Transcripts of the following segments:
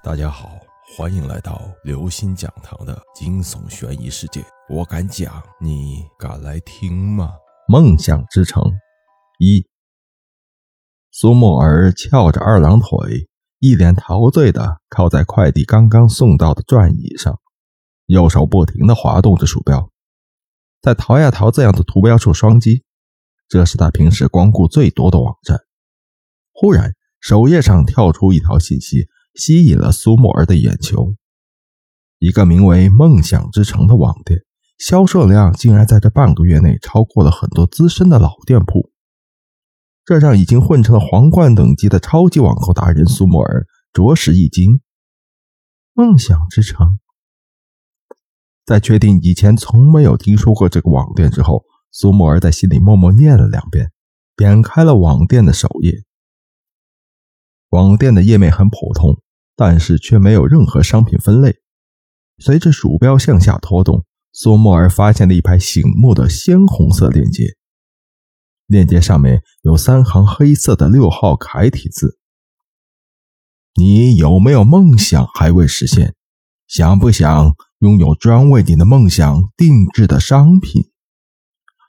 大家好，欢迎来到刘星讲堂的惊悚悬疑世界。我敢讲，你敢来听吗？梦想之城一，苏沫儿翘着二郎腿，一脸陶醉的靠在快递刚刚送到的转椅上，右手不停的滑动着鼠标，在淘呀淘这样的图标处双击。这是他平时光顾最多的网站。忽然，首页上跳出一条信息。吸引了苏沫儿的眼球。一个名为“梦想之城”的网店，销售量竟然在这半个月内超过了很多资深的老店铺，这让已经混成了皇冠等级的超级网购达人苏沫儿着实一惊。梦想之城，在确定以前从没有听说过这个网店之后，苏沫儿在心里默默念了两遍，点开了网店的首页。网店的页面很普通。但是却没有任何商品分类。随着鼠标向下拖动，苏沫儿发现了一排醒目的鲜红色链接。链接上面有三行黑色的六号楷体字：“你有没有梦想还未实现？想不想拥有专为你的梦想定制的商品？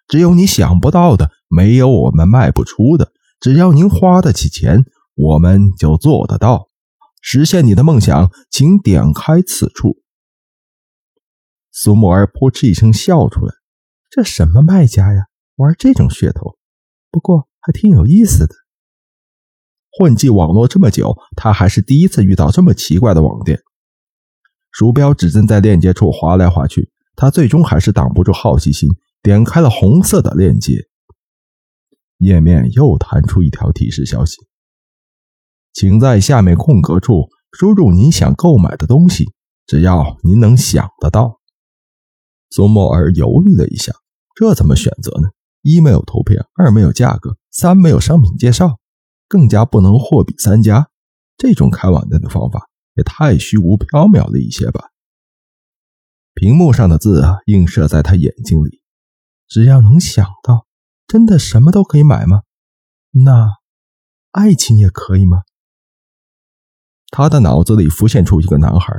只有你想不到的，没有我们卖不出的。只要您花得起钱，我们就做得到。”实现你的梦想，请点开此处。苏沫儿扑哧一声笑出来：“这什么卖家呀，玩这种噱头？不过还挺有意思的。混迹网络这么久，他还是第一次遇到这么奇怪的网店。”鼠标指针在链接处划来划去，他最终还是挡不住好奇心，点开了红色的链接。页面又弹出一条提示消息。请在下面空格处输入您想购买的东西，只要您能想得到。苏沫儿犹豫了一下，这怎么选择呢？一没有图片，二没有价格，三没有商品介绍，更加不能货比三家。这种开网店的方法也太虚无缥缈了一些吧？屏幕上的字啊，映射在他眼睛里。只要能想到，真的什么都可以买吗？那爱情也可以吗？他的脑子里浮现出一个男孩，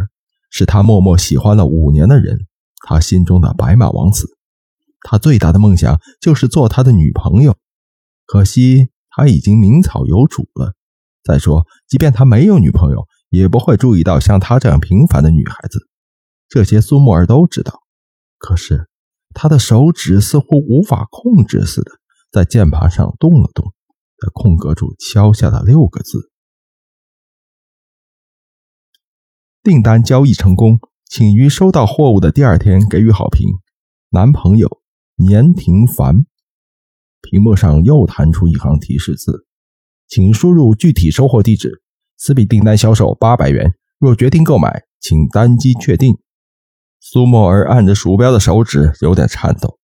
是他默默喜欢了五年的人，他心中的白马王子。他最大的梦想就是做他的女朋友，可惜他已经名草有主了。再说，即便他没有女朋友，也不会注意到像他这样平凡的女孩子。这些苏沫儿都知道。可是他的手指似乎无法控制似的，在键盘上动了动，在空格处敲下了六个字。订单交易成功，请于收到货物的第二天给予好评。男朋友年廷凡。屏幕上又弹出一行提示字，请输入具体收货地址。此笔订单销售八百元，若决定购买，请单击确定。苏沫儿按着鼠标的手指有点颤抖。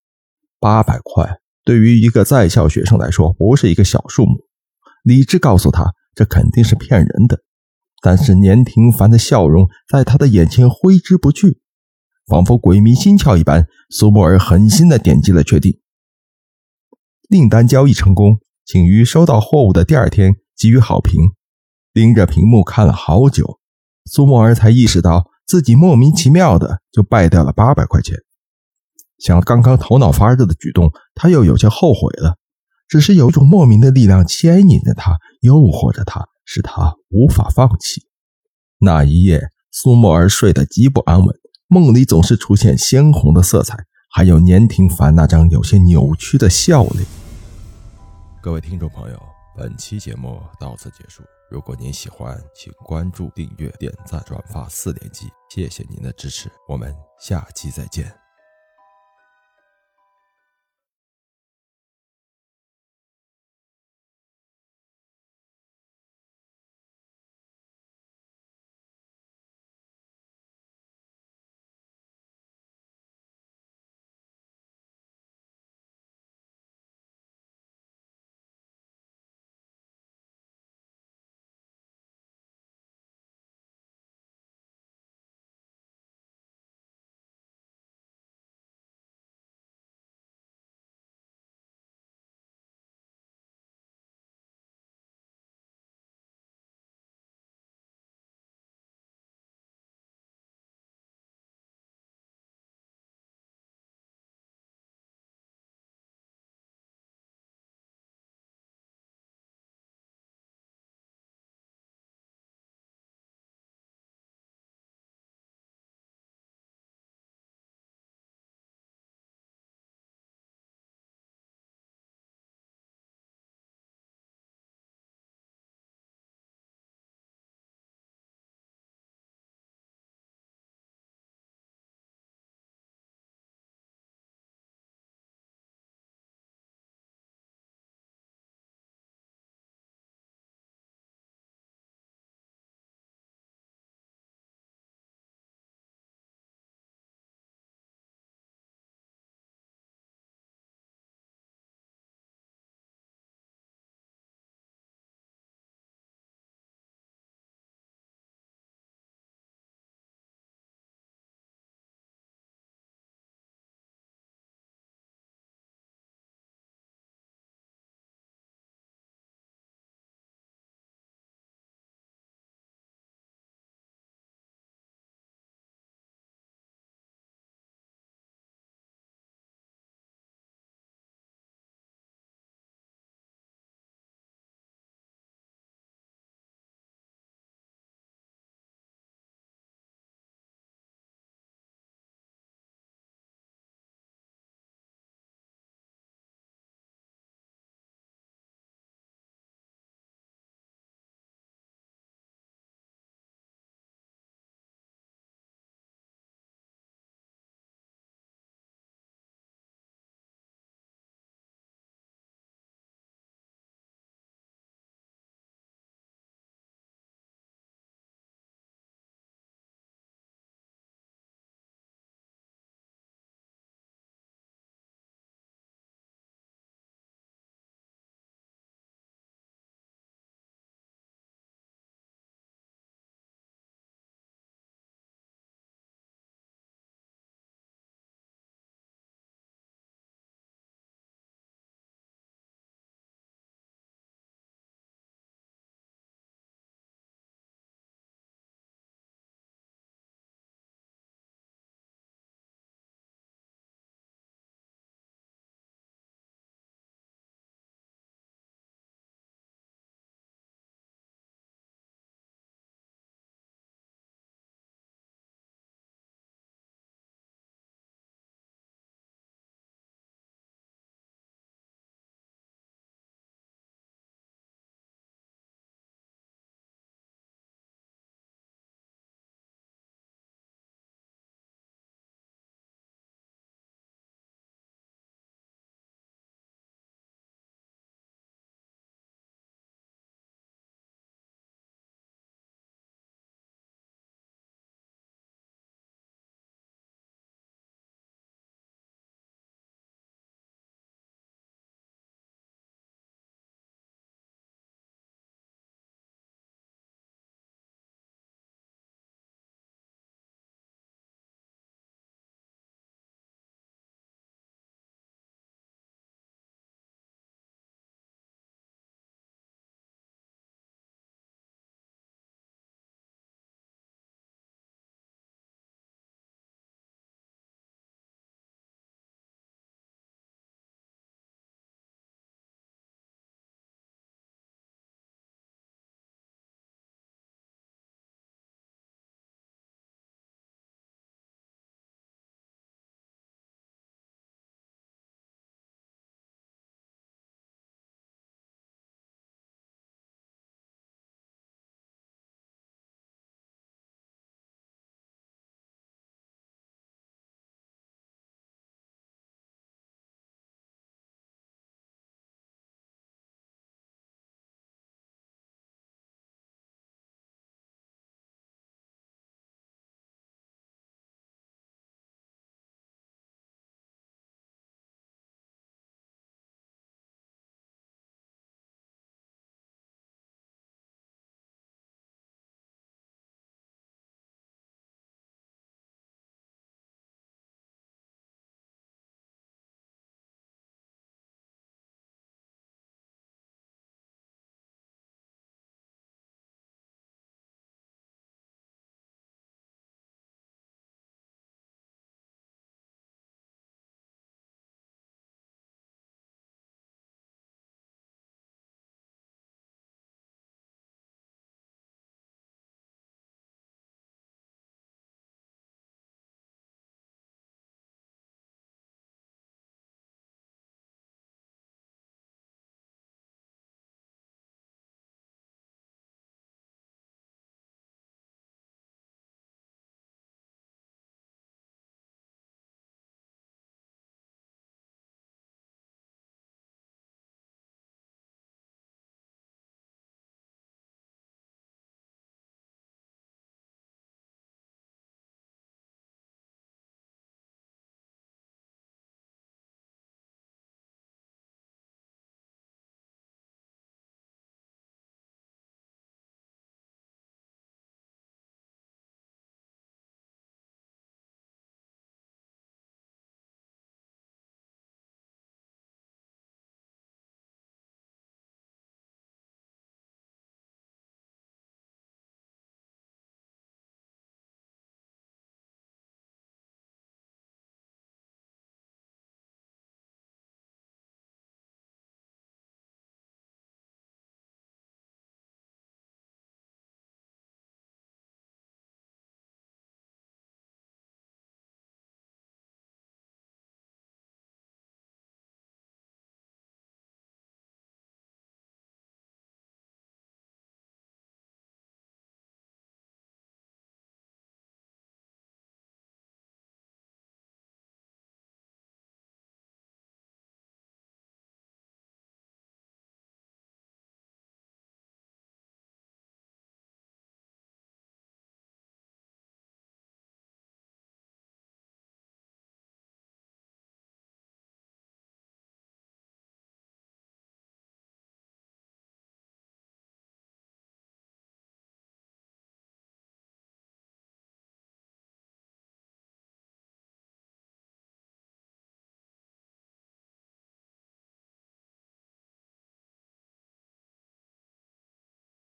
八百块对于一个在校学生来说不是一个小数目。理智告诉他，这肯定是骗人的。但是年廷凡的笑容在他的眼前挥之不去，仿佛鬼迷心窍一般。苏沫儿狠心的点击了确定，订单交易成功，请于收到货物的第二天给予好评。盯着屏幕看了好久，苏沫儿才意识到自己莫名其妙的就败掉了八百块钱。想刚刚头脑发热的举动，他又有些后悔了。只是有一种莫名的力量牵引着他，诱惑着他。使他无法放弃。那一夜，苏沫儿睡得极不安稳，梦里总是出现鲜红的色彩，还有年廷凡那张有些扭曲的笑脸。各位听众朋友，本期节目到此结束。如果您喜欢，请关注、订阅、点赞、转发四连击，谢谢您的支持，我们下期再见。